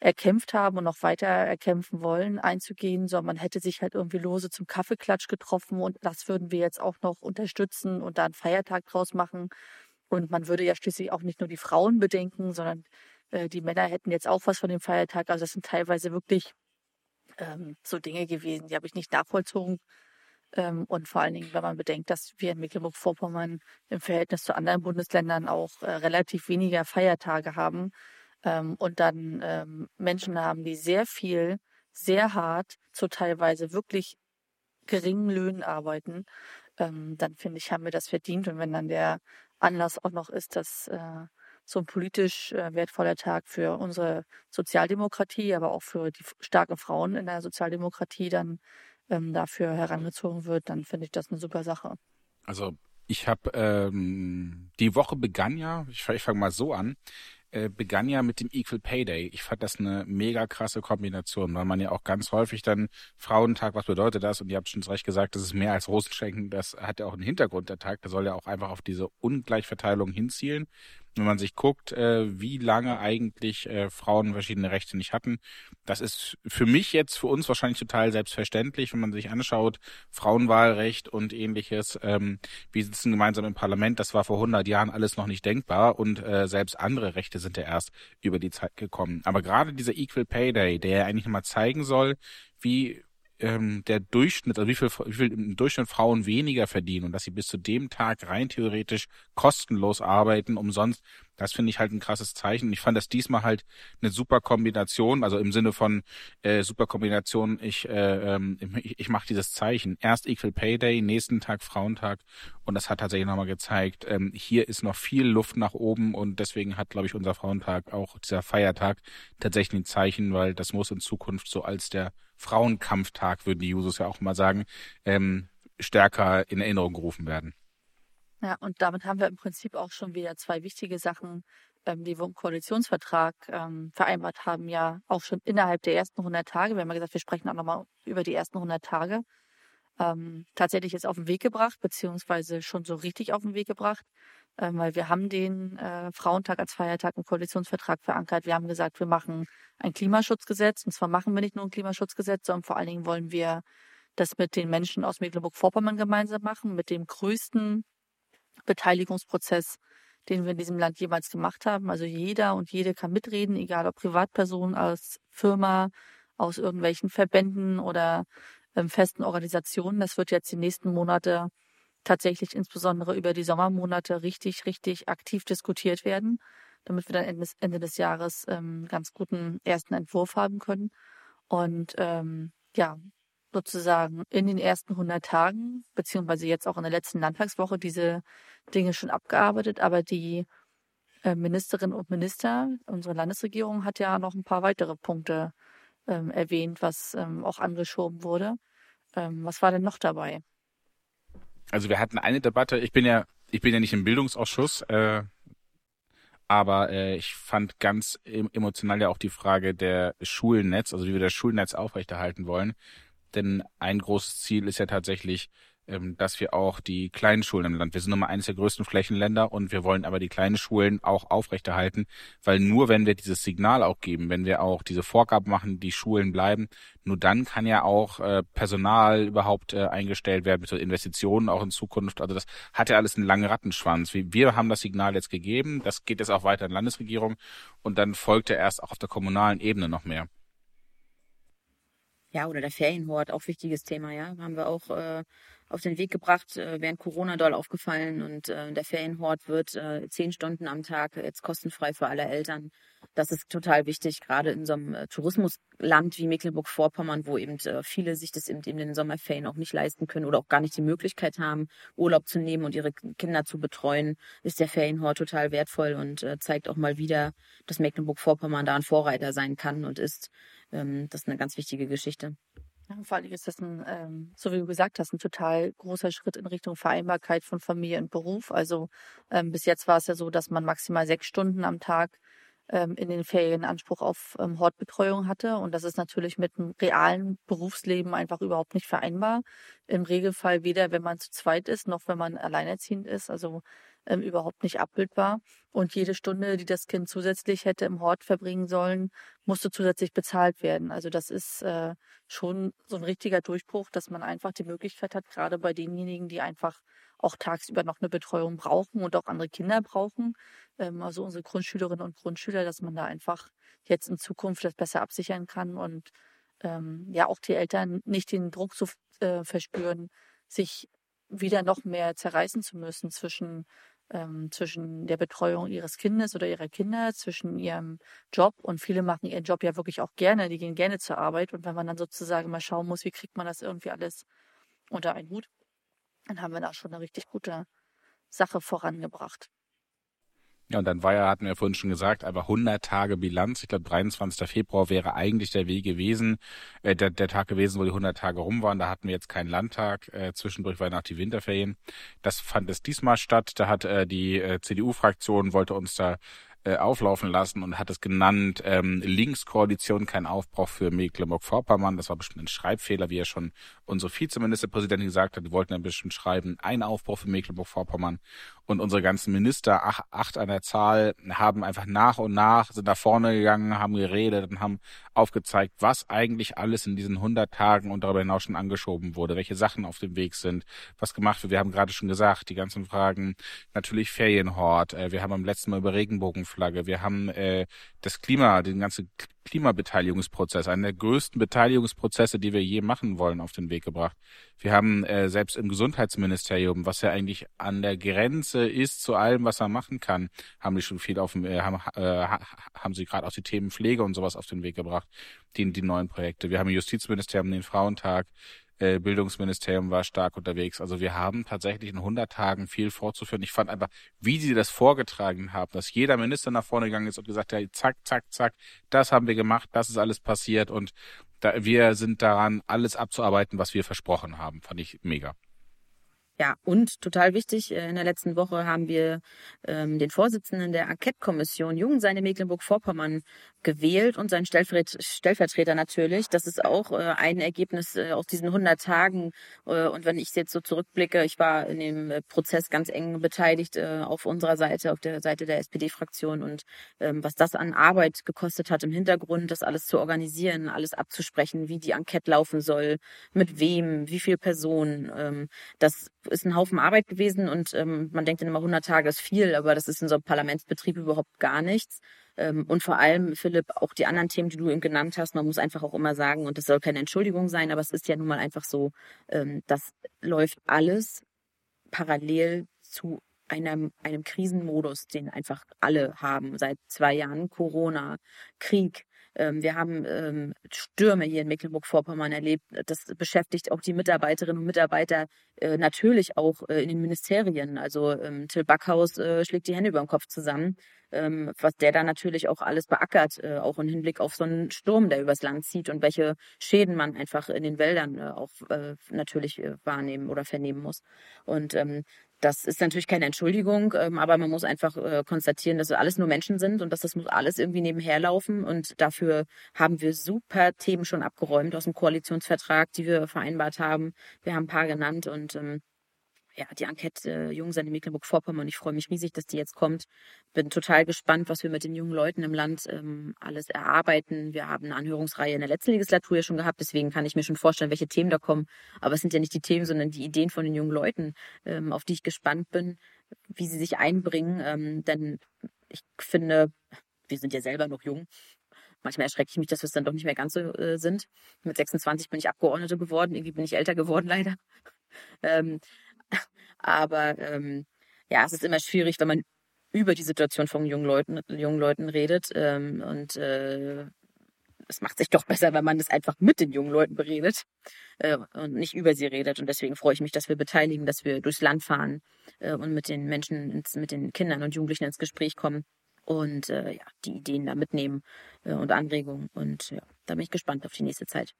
erkämpft haben und noch weiter erkämpfen wollen, einzugehen, sondern man hätte sich halt irgendwie lose zum Kaffeeklatsch getroffen und das würden wir jetzt auch noch unterstützen und da einen Feiertag draus machen. Und man würde ja schließlich auch nicht nur die Frauen bedenken, sondern äh, die Männer hätten jetzt auch was von dem Feiertag. Also das sind teilweise wirklich ähm, so Dinge gewesen, die habe ich nicht nachvollzogen. Ähm, und vor allen Dingen, wenn man bedenkt, dass wir in Mecklenburg-Vorpommern im Verhältnis zu anderen Bundesländern auch äh, relativ weniger Feiertage haben ähm, und dann ähm, Menschen haben, die sehr viel, sehr hart, zu teilweise wirklich geringen Löhnen arbeiten, ähm, dann finde ich, haben wir das verdient. Und wenn dann der Anlass auch noch ist, dass äh, so ein politisch äh, wertvoller Tag für unsere Sozialdemokratie, aber auch für die starken Frauen in der Sozialdemokratie dann ähm, dafür herangezogen wird, dann finde ich das eine super Sache. Also ich habe ähm, die Woche begann ja, ich, ich fange mal so an, äh, begann ja mit dem Equal Pay Day. Ich fand das eine mega krasse Kombination, weil man ja auch ganz häufig dann Frauentag, was bedeutet das? Und ihr habt schon recht gesagt, das ist mehr als Rosenschenken. Das hat ja auch einen Hintergrund, der Tag. Der soll ja auch einfach auf diese Ungleichverteilung hinzielen wenn man sich guckt, äh, wie lange eigentlich äh, Frauen verschiedene Rechte nicht hatten. Das ist für mich jetzt, für uns wahrscheinlich total selbstverständlich, wenn man sich anschaut, Frauenwahlrecht und ähnliches. Ähm, wir sitzen gemeinsam im Parlament, das war vor 100 Jahren alles noch nicht denkbar und äh, selbst andere Rechte sind ja erst über die Zeit gekommen. Aber gerade dieser Equal Pay Day, der eigentlich mal zeigen soll, wie ähm, der Durchschnitt, also wie viel, wie viel im Durchschnitt Frauen weniger verdienen und dass sie bis zu dem Tag rein theoretisch kostenlos arbeiten, umsonst, das finde ich halt ein krasses Zeichen. Ich fand das diesmal halt eine super Kombination, also im Sinne von äh, super Kombination, ich, äh, ähm, ich, ich mache dieses Zeichen. Erst Equal Pay Day, nächsten Tag Frauentag und das hat tatsächlich nochmal gezeigt, ähm, hier ist noch viel Luft nach oben und deswegen hat, glaube ich, unser Frauentag, auch dieser Feiertag, tatsächlich ein Zeichen, weil das muss in Zukunft so als der Frauenkampftag, würden die Jusos ja auch mal sagen, ähm, stärker in Erinnerung gerufen werden. Ja, und damit haben wir im Prinzip auch schon wieder zwei wichtige Sachen, ähm, die wir im Koalitionsvertrag ähm, vereinbart haben, ja auch schon innerhalb der ersten 100 Tage. Wir haben ja gesagt, wir sprechen auch nochmal über die ersten 100 Tage. Ähm, tatsächlich jetzt auf den Weg gebracht, beziehungsweise schon so richtig auf den Weg gebracht, ähm, weil wir haben den äh, Frauentag als Feiertag im Koalitionsvertrag verankert. Wir haben gesagt, wir machen ein Klimaschutzgesetz. Und zwar machen wir nicht nur ein Klimaschutzgesetz, sondern vor allen Dingen wollen wir das mit den Menschen aus Mecklenburg-Vorpommern gemeinsam machen, mit dem größten Beteiligungsprozess, den wir in diesem Land jemals gemacht haben. Also jeder und jede kann mitreden, egal ob Privatperson, als Firma, aus irgendwelchen Verbänden oder ähm, festen Organisationen. Das wird jetzt die nächsten Monate tatsächlich insbesondere über die Sommermonate richtig, richtig aktiv diskutiert werden, damit wir dann Ende, Ende des Jahres ähm, ganz guten ersten Entwurf haben können. Und ähm, ja, sozusagen in den ersten 100 Tagen, beziehungsweise jetzt auch in der letzten Landtagswoche, diese Dinge schon abgearbeitet. Aber die äh, Ministerinnen und Minister, unsere Landesregierung hat ja noch ein paar weitere Punkte ähm, erwähnt, was ähm, auch angeschoben wurde. Ähm, was war denn noch dabei? Also wir hatten eine Debatte, ich bin ja, ich bin ja nicht im Bildungsausschuss, äh, aber äh, ich fand ganz emotional ja auch die Frage der Schulnetz, also wie wir das Schulnetz aufrechterhalten wollen. Denn ein großes Ziel ist ja tatsächlich, ähm, dass wir auch die kleinen Schulen im Land, wir sind Nummer eines der größten Flächenländer und wir wollen aber die kleinen Schulen auch aufrechterhalten, weil nur wenn wir dieses Signal auch geben, wenn wir auch diese Vorgaben machen, die Schulen bleiben, nur dann kann ja auch äh, Personal überhaupt äh, eingestellt werden, mit Investitionen auch in Zukunft. Also das hat ja alles einen langen Rattenschwanz. Wir haben das Signal jetzt gegeben, das geht jetzt auch weiter in Landesregierung und dann folgt ja erst auch auf der kommunalen Ebene noch mehr. Ja, oder der Ferienhort, auch wichtiges Thema, ja. Haben wir auch äh, auf den Weg gebracht, äh, während Corona doll aufgefallen und äh, der Ferienhort wird äh, zehn Stunden am Tag jetzt kostenfrei für alle Eltern. Das ist total wichtig, gerade in so einem äh, Tourismusland wie Mecklenburg-Vorpommern, wo eben äh, viele sich das eben in den Sommerferien auch nicht leisten können oder auch gar nicht die Möglichkeit haben, Urlaub zu nehmen und ihre Kinder zu betreuen, ist der Ferienhort total wertvoll und äh, zeigt auch mal wieder, dass Mecklenburg-Vorpommern da ein Vorreiter sein kann und ist ähm, das ist eine ganz wichtige Geschichte. Vor allem ist das ein, ähm, so wie du gesagt hast, ein total großer Schritt in Richtung Vereinbarkeit von Familie und Beruf. Also ähm, bis jetzt war es ja so, dass man maximal sechs Stunden am Tag ähm, in den Ferien Anspruch auf ähm, Hortbetreuung hatte. Und das ist natürlich mit einem realen Berufsleben einfach überhaupt nicht vereinbar. Im Regelfall weder, wenn man zu zweit ist, noch wenn man alleinerziehend ist. Also ähm, überhaupt nicht abbildbar. Und jede Stunde, die das Kind zusätzlich hätte im Hort verbringen sollen, musste zusätzlich bezahlt werden. Also das ist äh, schon so ein richtiger Durchbruch, dass man einfach die Möglichkeit hat, gerade bei denjenigen, die einfach auch tagsüber noch eine Betreuung brauchen und auch andere Kinder brauchen, ähm, also unsere Grundschülerinnen und Grundschüler, dass man da einfach jetzt in Zukunft das besser absichern kann und ähm, ja auch die Eltern nicht den Druck zu äh, verspüren, sich wieder noch mehr zerreißen zu müssen zwischen ähm, zwischen der Betreuung ihres Kindes oder ihrer Kinder, zwischen ihrem Job. Und viele machen ihren Job ja wirklich auch gerne, die gehen gerne zur Arbeit. Und wenn man dann sozusagen mal schauen muss, wie kriegt man das irgendwie alles unter einen Hut, dann haben wir da schon eine richtig gute Sache vorangebracht. Ja, und dann war ja, hatten wir vorhin schon gesagt, aber 100 Tage Bilanz. Ich glaube, 23. Februar wäre eigentlich der Weg gewesen, äh, der, der Tag gewesen, wo die 100 Tage rum waren. Da hatten wir jetzt keinen Landtag. Äh, zwischendurch waren nach die Winterferien. Das fand es diesmal statt. Da hat äh, die äh, CDU-Fraktion, wollte uns da äh, auflaufen lassen und hat es genannt, ähm, Linkskoalition, kein Aufbruch für Mecklenburg-Vorpommern. Das war bestimmt ein Schreibfehler, wie er schon unsere Vizeministerpräsidentin gesagt hat. Die wollten ein bisschen schreiben, ein Aufbruch für Mecklenburg-Vorpommern. Und unsere ganzen Minister, ach, acht an der Zahl, haben einfach nach und nach, sind da vorne gegangen, haben geredet und haben aufgezeigt, was eigentlich alles in diesen 100 Tagen und darüber hinaus schon angeschoben wurde, welche Sachen auf dem Weg sind, was gemacht wird. Wir haben gerade schon gesagt, die ganzen Fragen, natürlich Ferienhort, äh, wir haben am letzten Mal über Regenbogenflagge, wir haben äh, das Klima, den ganzen Klimabeteiligungsprozess, einen der größten Beteiligungsprozesse, die wir je machen wollen, auf den Weg gebracht. Wir haben äh, selbst im Gesundheitsministerium, was ja eigentlich an der Grenze ist zu allem, was man machen kann, haben die schon viel auf dem, äh, haben, äh, haben sie gerade auch die Themen Pflege und sowas auf den Weg gebracht, die, die neuen Projekte. Wir haben im Justizministerium den Frauentag, äh, Bildungsministerium war stark unterwegs. Also wir haben tatsächlich in 100 Tagen viel vorzuführen. Ich fand einfach, wie sie das vorgetragen haben, dass jeder Minister nach vorne gegangen ist und gesagt hat, zack, zack, zack, das haben wir gemacht, das ist alles passiert und da, wir sind daran, alles abzuarbeiten, was wir versprochen haben. Fand ich mega. Ja, und total wichtig, äh, in der letzten Woche haben wir ähm, den Vorsitzenden der Enquete-Kommission Jugendseine Mecklenburg-Vorpommern gewählt und seinen Stellvertreter natürlich. Das ist auch äh, ein Ergebnis äh, aus diesen 100 Tagen. Äh, und wenn ich jetzt so zurückblicke, ich war in dem äh, Prozess ganz eng beteiligt äh, auf unserer Seite, auf der Seite der SPD-Fraktion und ähm, was das an Arbeit gekostet hat im Hintergrund, das alles zu organisieren, alles abzusprechen, wie die Enquete laufen soll, mit wem, wie viele Personen, ähm, das ist ein Haufen Arbeit gewesen und ähm, man denkt dann immer 100 Tage ist viel, aber das ist in so einem Parlamentsbetrieb überhaupt gar nichts. Ähm, und vor allem, Philipp, auch die anderen Themen, die du eben genannt hast, man muss einfach auch immer sagen, und das soll keine Entschuldigung sein, aber es ist ja nun mal einfach so, ähm, das läuft alles parallel zu einem, einem Krisenmodus, den einfach alle haben seit zwei Jahren. Corona, Krieg, wir haben ähm, Stürme hier in Mecklenburg-Vorpommern erlebt. Das beschäftigt auch die Mitarbeiterinnen und Mitarbeiter äh, natürlich auch äh, in den Ministerien. Also ähm, Till Backhaus äh, schlägt die Hände über den Kopf zusammen, was der da natürlich auch alles beackert, auch im Hinblick auf so einen Sturm, der übers Land zieht und welche Schäden man einfach in den Wäldern auch natürlich wahrnehmen oder vernehmen muss. Und das ist natürlich keine Entschuldigung, ähm, aber man muss einfach äh, konstatieren, dass wir alles nur Menschen sind und dass das muss alles irgendwie nebenher laufen. Und dafür haben wir super Themen schon abgeräumt aus dem Koalitionsvertrag, die wir vereinbart haben. Wir haben ein paar genannt und ähm, ja, die Enquete äh, Jungsein in Mecklenburg-Vorpommern. Ich freue mich riesig, dass die jetzt kommt. Bin total gespannt, was wir mit den jungen Leuten im Land ähm, alles erarbeiten. Wir haben eine Anhörungsreihe in der letzten Legislatur ja schon gehabt, deswegen kann ich mir schon vorstellen, welche Themen da kommen. Aber es sind ja nicht die Themen, sondern die Ideen von den jungen Leuten, ähm, auf die ich gespannt bin, wie sie sich einbringen. Ähm, denn ich finde, wir sind ja selber noch jung. Manchmal erschrecke ich mich, dass wir es dann doch nicht mehr ganz so äh, sind. Mit 26 bin ich Abgeordnete geworden, irgendwie bin ich älter geworden (laughs) leider. Ähm, aber ähm, ja, es ist immer schwierig, wenn man über die Situation von jungen Leuten, jungen Leuten redet. Ähm, und äh, es macht sich doch besser, wenn man es einfach mit den jungen Leuten beredet äh, und nicht über sie redet. Und deswegen freue ich mich, dass wir beteiligen, dass wir durchs Land fahren äh, und mit den Menschen, ins, mit den Kindern und Jugendlichen ins Gespräch kommen und äh, ja, die Ideen da mitnehmen äh, und Anregungen. Und ja, da bin ich gespannt auf die nächste Zeit.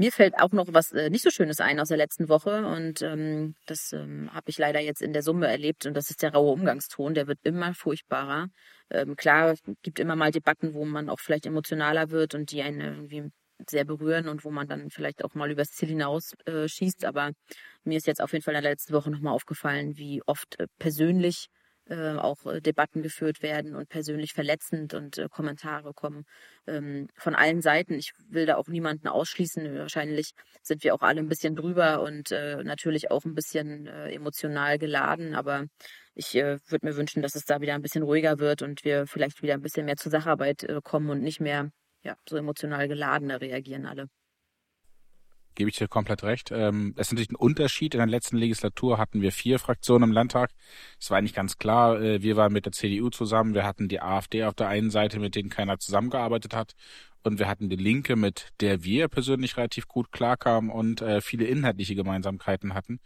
Mir fällt auch noch was äh, nicht so Schönes ein aus der letzten Woche und ähm, das ähm, habe ich leider jetzt in der Summe erlebt und das ist der raue Umgangston, der wird immer furchtbarer. Ähm, klar, gibt immer mal Debatten, wo man auch vielleicht emotionaler wird und die einen irgendwie sehr berühren und wo man dann vielleicht auch mal übers Ziel hinaus äh, schießt, aber mir ist jetzt auf jeden Fall in der letzten Woche nochmal aufgefallen, wie oft äh, persönlich äh, auch äh, Debatten geführt werden und persönlich verletzend und äh, Kommentare kommen ähm, von allen Seiten. Ich will da auch niemanden ausschließen. Wahrscheinlich sind wir auch alle ein bisschen drüber und äh, natürlich auch ein bisschen äh, emotional geladen, aber ich äh, würde mir wünschen, dass es da wieder ein bisschen ruhiger wird und wir vielleicht wieder ein bisschen mehr zur Sacharbeit äh, kommen und nicht mehr ja, so emotional geladener reagieren alle gebe ich dir komplett recht. Ähm, es ist natürlich ein Unterschied. In der letzten Legislatur hatten wir vier Fraktionen im Landtag. Es war eigentlich ganz klar, äh, wir waren mit der CDU zusammen, wir hatten die AfD auf der einen Seite, mit denen keiner zusammengearbeitet hat. Und wir hatten die Linke, mit der wir persönlich relativ gut klarkamen und äh, viele inhaltliche Gemeinsamkeiten hatten.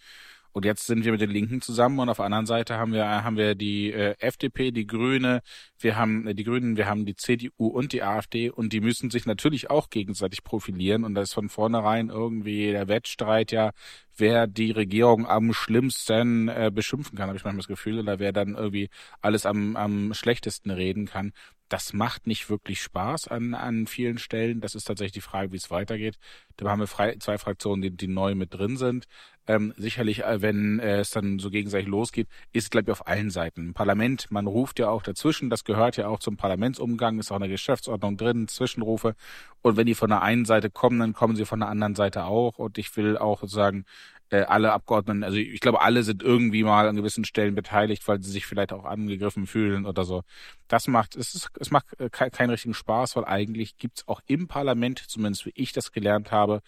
Und jetzt sind wir mit den Linken zusammen und auf der anderen Seite haben wir haben wir die äh, FDP, die Grüne, wir haben äh, die Grünen, wir haben die CDU und die AfD und die müssen sich natürlich auch gegenseitig profilieren. Und da ist von vornherein irgendwie der Wettstreit ja, wer die Regierung am schlimmsten äh, beschimpfen kann, habe ich manchmal das Gefühl, oder wer dann irgendwie alles am, am schlechtesten reden kann das macht nicht wirklich Spaß an, an vielen Stellen. Das ist tatsächlich die Frage, wie es weitergeht. Da haben wir frei, zwei Fraktionen, die, die neu mit drin sind. Ähm, sicherlich, äh, wenn äh, es dann so gegenseitig losgeht, ist, glaube ich, auf allen Seiten. Im Parlament, man ruft ja auch dazwischen, das gehört ja auch zum Parlamentsumgang, ist auch in der Geschäftsordnung drin, Zwischenrufe. Und wenn die von der einen Seite kommen, dann kommen sie von der anderen Seite auch. Und ich will auch sagen, äh, alle Abgeordneten, also ich glaube, alle sind irgendwie mal an gewissen Stellen beteiligt, weil sie sich vielleicht auch angegriffen fühlen oder so. Das macht, es, ist, es macht äh, keinen richtigen Spaß, weil eigentlich gibt's auch im Parlament, zumindest wie ich das gelernt habe,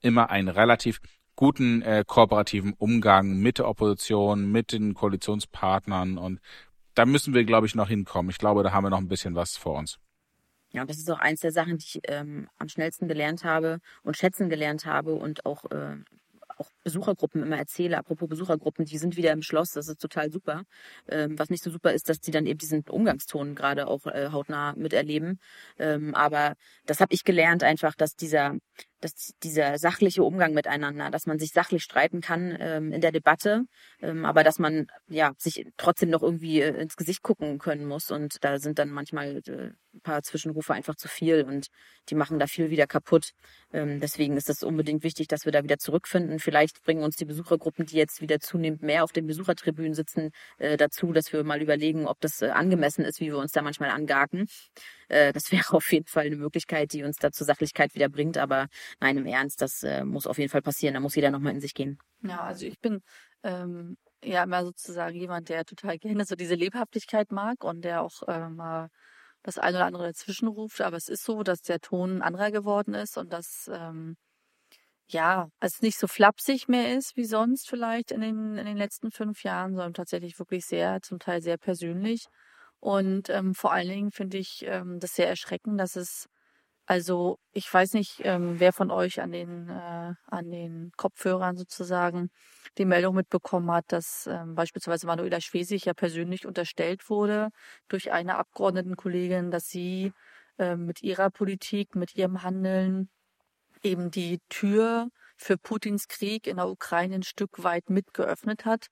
immer einen relativ guten äh, kooperativen Umgang mit der Opposition, mit den Koalitionspartnern und da müssen wir, glaube ich, noch hinkommen. Ich glaube, da haben wir noch ein bisschen was vor uns. Ja, das ist auch eins der Sachen, die ich ähm, am schnellsten gelernt habe und schätzen gelernt habe und auch äh, auch Besuchergruppen immer erzähle, apropos Besuchergruppen, die sind wieder im Schloss, das ist total super. Ähm, was nicht so super ist, dass die dann eben diesen Umgangston gerade auch äh, hautnah miterleben. Ähm, aber das habe ich gelernt einfach, dass dieser dass dieser sachliche Umgang miteinander, dass man sich sachlich streiten kann ähm, in der Debatte, ähm, aber dass man ja sich trotzdem noch irgendwie äh, ins Gesicht gucken können muss und da sind dann manchmal äh, ein paar Zwischenrufe einfach zu viel und die machen da viel wieder kaputt. Ähm, deswegen ist es unbedingt wichtig, dass wir da wieder zurückfinden. Vielleicht bringen uns die Besuchergruppen, die jetzt wieder zunehmend mehr auf den Besuchertribünen sitzen, äh, dazu, dass wir mal überlegen, ob das äh, angemessen ist, wie wir uns da manchmal angaken. Äh, das (laughs) wäre auf jeden Fall eine Möglichkeit, die uns da zur Sachlichkeit wieder bringt. Aber nein, im Ernst, das äh, muss auf jeden Fall passieren. Da muss jeder nochmal in sich gehen. Ja, also ich bin ähm, ja immer sozusagen jemand, der total (laughs) gerne so diese Lebhaftigkeit mag und der auch äh, mal das eine oder andere dazwischen ruft. Aber es ist so, dass der Ton anderer geworden ist und dass ähm, ja, es nicht so flapsig mehr ist wie sonst vielleicht in den, in den letzten fünf Jahren, sondern tatsächlich wirklich sehr, zum Teil sehr persönlich. Und ähm, vor allen Dingen finde ich ähm, das sehr erschreckend, dass es, also ich weiß nicht, ähm, wer von euch an den, äh, an den Kopfhörern sozusagen die Meldung mitbekommen hat, dass ähm, beispielsweise Manuela Schwesig ja persönlich unterstellt wurde durch eine Abgeordnetenkollegin, dass sie äh, mit ihrer Politik, mit ihrem Handeln eben die Tür für Putins Krieg in der Ukraine ein Stück weit mitgeöffnet hat.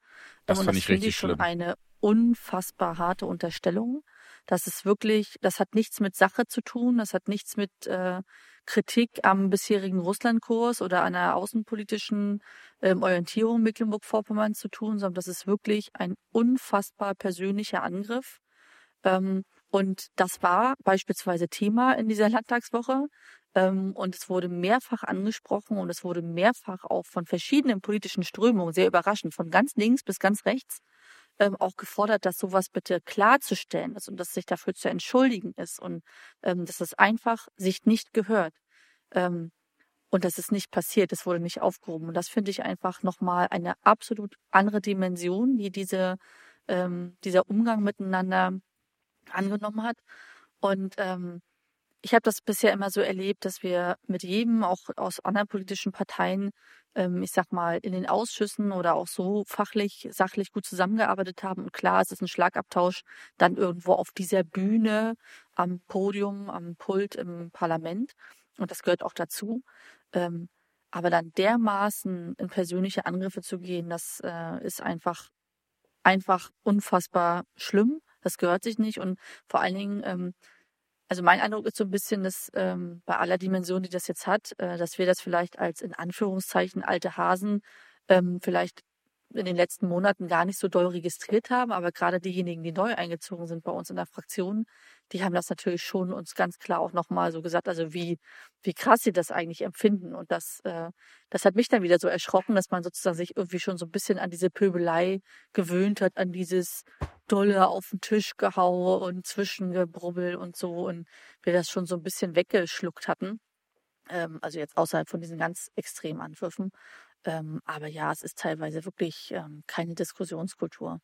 Das fand ich richtig ich schon schlimm. eine unfassbar harte Unterstellung. Das ist wirklich, das hat nichts mit Sache zu tun, das hat nichts mit äh, Kritik am bisherigen Russlandkurs oder einer außenpolitischen ähm, Orientierung Mecklenburg-Vorpommern zu tun, sondern das ist wirklich ein unfassbar persönlicher Angriff. Ähm, und das war beispielsweise Thema in dieser Landtagswoche. Ähm, und es wurde mehrfach angesprochen und es wurde mehrfach auch von verschiedenen politischen Strömungen, sehr überraschend, von ganz links bis ganz rechts, ähm, auch gefordert, dass sowas bitte klarzustellen ist und dass sich dafür zu entschuldigen ist und ähm, dass es einfach sich nicht gehört. Ähm, und das ist nicht passiert, es wurde nicht aufgehoben. Und das finde ich einfach nochmal eine absolut andere Dimension, die diese, ähm, dieser Umgang miteinander angenommen hat. Und ähm, ich habe das bisher immer so erlebt, dass wir mit jedem, auch aus anderen politischen Parteien, ähm, ich sag mal, in den Ausschüssen oder auch so fachlich, sachlich gut zusammengearbeitet haben. Und klar, es ist ein Schlagabtausch dann irgendwo auf dieser Bühne, am Podium, am Pult im Parlament. Und das gehört auch dazu. Ähm, aber dann dermaßen in persönliche Angriffe zu gehen, das äh, ist einfach, einfach unfassbar schlimm. Das gehört sich nicht. Und vor allen Dingen, ähm, also mein Eindruck ist so ein bisschen, dass ähm, bei aller Dimension, die das jetzt hat, äh, dass wir das vielleicht als in Anführungszeichen alte Hasen ähm, vielleicht in den letzten Monaten gar nicht so doll registriert haben, aber gerade diejenigen, die neu eingezogen sind bei uns in der Fraktion, die haben das natürlich schon uns ganz klar auch nochmal so gesagt, also wie, wie krass sie das eigentlich empfinden. Und das, äh, das hat mich dann wieder so erschrocken, dass man sozusagen sich irgendwie schon so ein bisschen an diese Pöbelei gewöhnt hat, an dieses dolle auf den Tisch gehaue und Zwischengebrubbel und so und wir das schon so ein bisschen weggeschluckt hatten. Ähm, also jetzt außerhalb von diesen ganz extremen Anwürfen. Ähm, aber ja, es ist teilweise wirklich ähm, keine Diskussionskultur.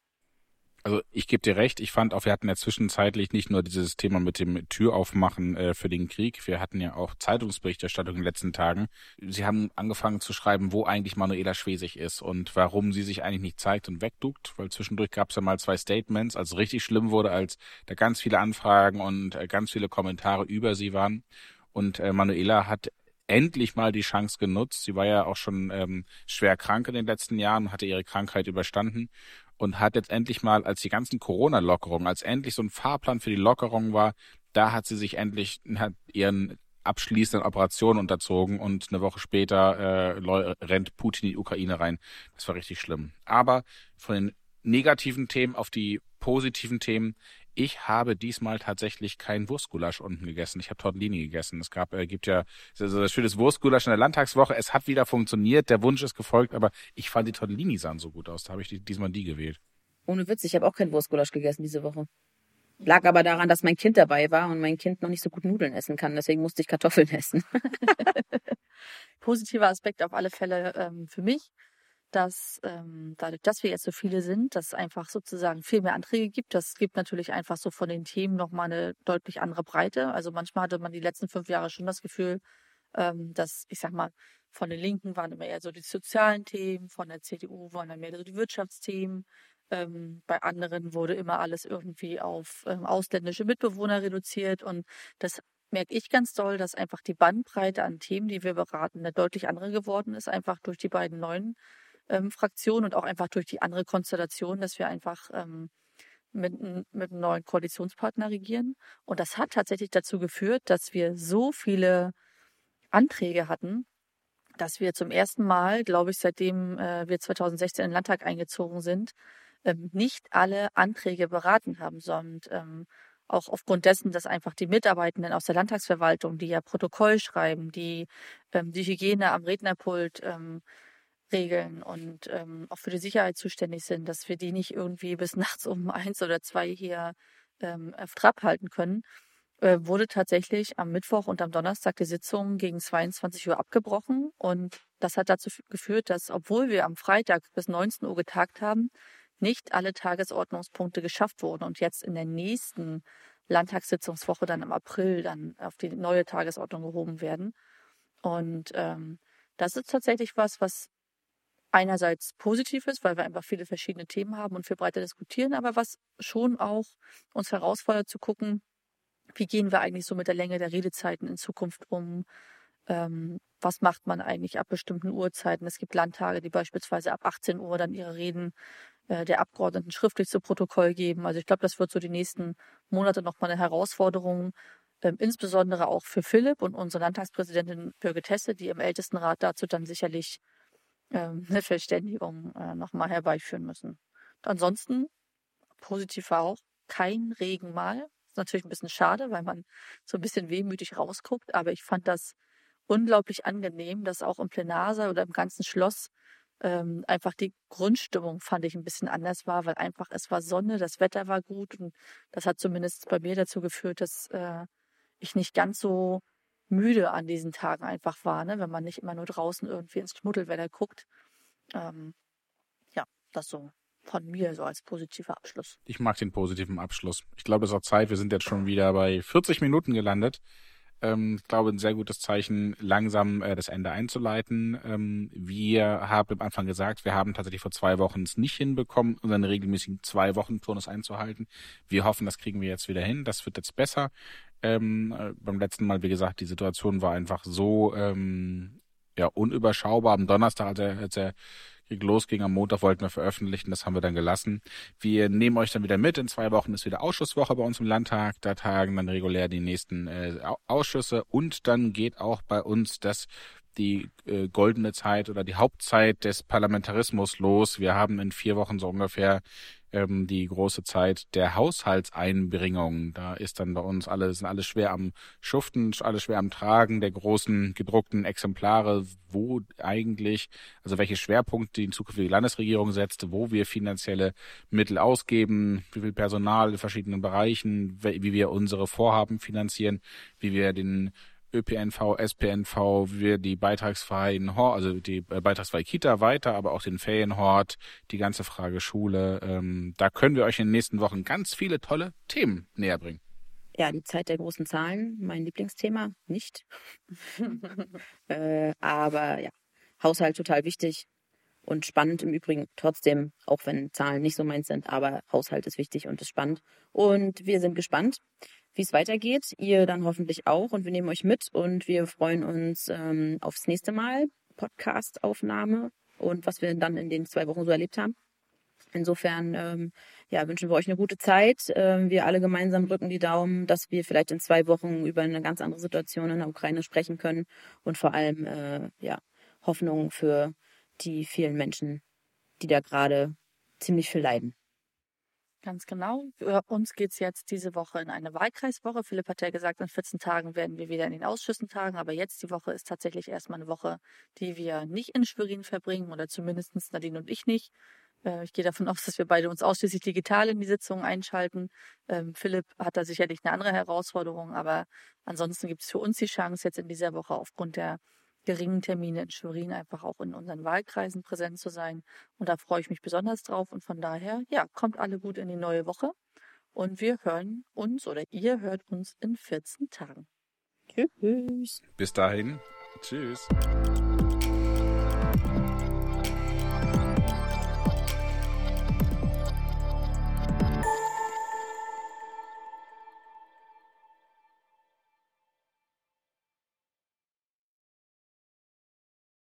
Also ich gebe dir recht, ich fand auch, wir hatten ja zwischenzeitlich nicht nur dieses Thema mit dem Türaufmachen äh, für den Krieg, wir hatten ja auch Zeitungsberichterstattung in den letzten Tagen. Sie haben angefangen zu schreiben, wo eigentlich Manuela Schwesig ist und warum sie sich eigentlich nicht zeigt und wegduckt, weil zwischendurch gab es ja mal zwei Statements, als richtig schlimm wurde, als da ganz viele Anfragen und äh, ganz viele Kommentare über sie waren. Und äh, Manuela hat endlich mal die Chance genutzt. Sie war ja auch schon ähm, schwer krank in den letzten Jahren, hatte ihre Krankheit überstanden und hat jetzt endlich mal, als die ganzen Corona-Lockerungen, als endlich so ein Fahrplan für die Lockerung war, da hat sie sich endlich hat ihren abschließenden Operationen unterzogen und eine Woche später äh, rennt Putin in die Ukraine rein. Das war richtig schlimm. Aber von den negativen Themen auf die positiven Themen. Ich habe diesmal tatsächlich kein Wurstgulasch unten gegessen. Ich habe Tortellini gegessen. Es gab, äh, gibt ja so das schönes Wurstgulasch in der Landtagswoche. Es hat wieder funktioniert. Der Wunsch ist gefolgt, aber ich fand die Tortellini sahen so gut aus. Da habe ich die, diesmal die gewählt. Ohne Witz, ich habe auch kein Wurstgulasch gegessen diese Woche. Lag aber daran, dass mein Kind dabei war und mein Kind noch nicht so gut Nudeln essen kann. Deswegen musste ich Kartoffeln (laughs) essen. (laughs) Positiver Aspekt auf alle Fälle ähm, für mich dass ähm, dadurch, dass wir jetzt so viele sind, dass es einfach sozusagen viel mehr Anträge gibt. Das gibt natürlich einfach so von den Themen nochmal eine deutlich andere Breite. Also manchmal hatte man die letzten fünf Jahre schon das Gefühl, ähm, dass, ich sag mal, von den Linken waren immer eher so die sozialen Themen, von der CDU waren dann mehr so die Wirtschaftsthemen. Ähm, bei anderen wurde immer alles irgendwie auf ähm, ausländische Mitbewohner reduziert und das merke ich ganz doll, dass einfach die Bandbreite an Themen, die wir beraten, eine deutlich andere geworden ist, einfach durch die beiden neuen ähm, Fraktion und auch einfach durch die andere Konstellation, dass wir einfach ähm, mit, mit einem neuen Koalitionspartner regieren. Und das hat tatsächlich dazu geführt, dass wir so viele Anträge hatten, dass wir zum ersten Mal, glaube ich, seitdem äh, wir 2016 in den Landtag eingezogen sind, ähm, nicht alle Anträge beraten haben, sondern ähm, auch aufgrund dessen, dass einfach die Mitarbeitenden aus der Landtagsverwaltung, die ja Protokoll schreiben, die ähm, die Hygiene am Rednerpult ähm, regeln und ähm, auch für die Sicherheit zuständig sind, dass wir die nicht irgendwie bis (laughs) nachts um eins oder zwei hier ähm, auf Trab halten können, äh, wurde tatsächlich am Mittwoch und am Donnerstag die Sitzung gegen 22 Uhr abgebrochen. Und das hat dazu geführt, dass, obwohl wir am Freitag bis 19 Uhr getagt haben, nicht alle Tagesordnungspunkte geschafft wurden und jetzt in der nächsten Landtagssitzungswoche dann im April dann auf die neue Tagesordnung gehoben werden. Und ähm, das ist tatsächlich was, was einerseits positiv ist, weil wir einfach viele verschiedene Themen haben und viel breiter diskutieren, aber was schon auch uns herausfordert zu gucken, wie gehen wir eigentlich so mit der Länge der Redezeiten in Zukunft um? Ähm, was macht man eigentlich ab bestimmten Uhrzeiten? Es gibt Landtage, die beispielsweise ab 18 Uhr dann ihre Reden äh, der Abgeordneten schriftlich zu Protokoll geben. Also ich glaube, das wird so die nächsten Monate nochmal eine Herausforderung, ähm, insbesondere auch für Philipp und unsere Landtagspräsidentin Birgit Hesse, die im Ältestenrat dazu dann sicherlich ähm, (laughs) eine Verständigung äh, nochmal herbeiführen müssen. ansonsten, positiv war auch, kein Regenmal. Ist natürlich ein bisschen schade, weil man so ein bisschen wehmütig rausguckt, aber ich fand das unglaublich angenehm, dass auch im Plenarsaal oder im ganzen Schloss ähm, einfach die Grundstimmung fand ich ein bisschen anders war, weil einfach es war Sonne, das Wetter war gut und das hat zumindest bei mir dazu geführt, dass äh, ich nicht ganz so müde an diesen Tagen einfach war, ne? wenn man nicht immer nur draußen irgendwie ins Schmuddelwetter guckt. Ähm, ja, das so von mir so als positiver Abschluss. Ich mag den positiven Abschluss. Ich glaube, es ist auch Zeit. Wir sind jetzt schon wieder bei 40 Minuten gelandet. Ähm, ich glaube, ein sehr gutes Zeichen, langsam äh, das Ende einzuleiten. Ähm, wir haben am Anfang gesagt, wir haben tatsächlich vor zwei Wochen es nicht hinbekommen, unseren regelmäßigen zwei Wochen Turnus einzuhalten. Wir hoffen, das kriegen wir jetzt wieder hin. Das wird jetzt besser. Ähm, äh, beim letzten Mal, wie gesagt, die Situation war einfach so ähm, ja unüberschaubar. Am Donnerstag, als er, als er losging, am Montag wollten wir veröffentlichen, das haben wir dann gelassen. Wir nehmen euch dann wieder mit. In zwei Wochen ist wieder Ausschusswoche bei uns im Landtag. Da tagen dann regulär die nächsten äh, Ausschüsse und dann geht auch bei uns das die äh, goldene Zeit oder die Hauptzeit des Parlamentarismus los. Wir haben in vier Wochen so ungefähr ähm, die große Zeit der Haushaltseinbringung. Da ist dann bei uns alle, sind alle schwer am Schuften, alle schwer am Tragen der großen gedruckten Exemplare, wo eigentlich, also welche Schwerpunkte die zukünftige Landesregierung setzt, wo wir finanzielle Mittel ausgeben, wie viel Personal in verschiedenen Bereichen, wie wir unsere Vorhaben finanzieren, wie wir den ÖPNV, SPNV, wir die beitragsfreien Hort, also die äh, beitragsfreie Kita weiter, aber auch den Ferienhort, die ganze Frage Schule. Ähm, da können wir euch in den nächsten Wochen ganz viele tolle Themen näher bringen. Ja, die Zeit der großen Zahlen, mein Lieblingsthema, nicht. (laughs) äh, aber ja, Haushalt total wichtig und spannend im Übrigen trotzdem, auch wenn Zahlen nicht so meins sind, aber Haushalt ist wichtig und ist spannend. Und wir sind gespannt wie es weitergeht. Ihr dann hoffentlich auch und wir nehmen euch mit und wir freuen uns ähm, aufs nächste Mal. Podcast-Aufnahme und was wir dann in den zwei Wochen so erlebt haben. Insofern ähm, ja, wünschen wir euch eine gute Zeit. Ähm, wir alle gemeinsam drücken die Daumen, dass wir vielleicht in zwei Wochen über eine ganz andere Situation in der Ukraine sprechen können und vor allem äh, ja, Hoffnung für die vielen Menschen, die da gerade ziemlich viel leiden. Ganz genau. Für uns geht's jetzt diese Woche in eine Wahlkreiswoche. Philipp hat ja gesagt, in 14 Tagen werden wir wieder in den Ausschüssen tagen, aber jetzt die Woche ist tatsächlich erstmal eine Woche, die wir nicht in Schwerin verbringen oder zumindest Nadine und ich nicht. Äh, ich gehe davon aus, dass wir beide uns ausschließlich digital in die Sitzungen einschalten. Ähm, Philipp hat da sicherlich eine andere Herausforderung, aber ansonsten gibt es für uns die Chance, jetzt in dieser Woche aufgrund der geringen Termine in Schwerin einfach auch in unseren Wahlkreisen präsent zu sein. Und da freue ich mich besonders drauf. Und von daher, ja, kommt alle gut in die neue Woche. Und wir hören uns oder ihr hört uns in 14 Tagen. Tschüss. Bis dahin. Tschüss.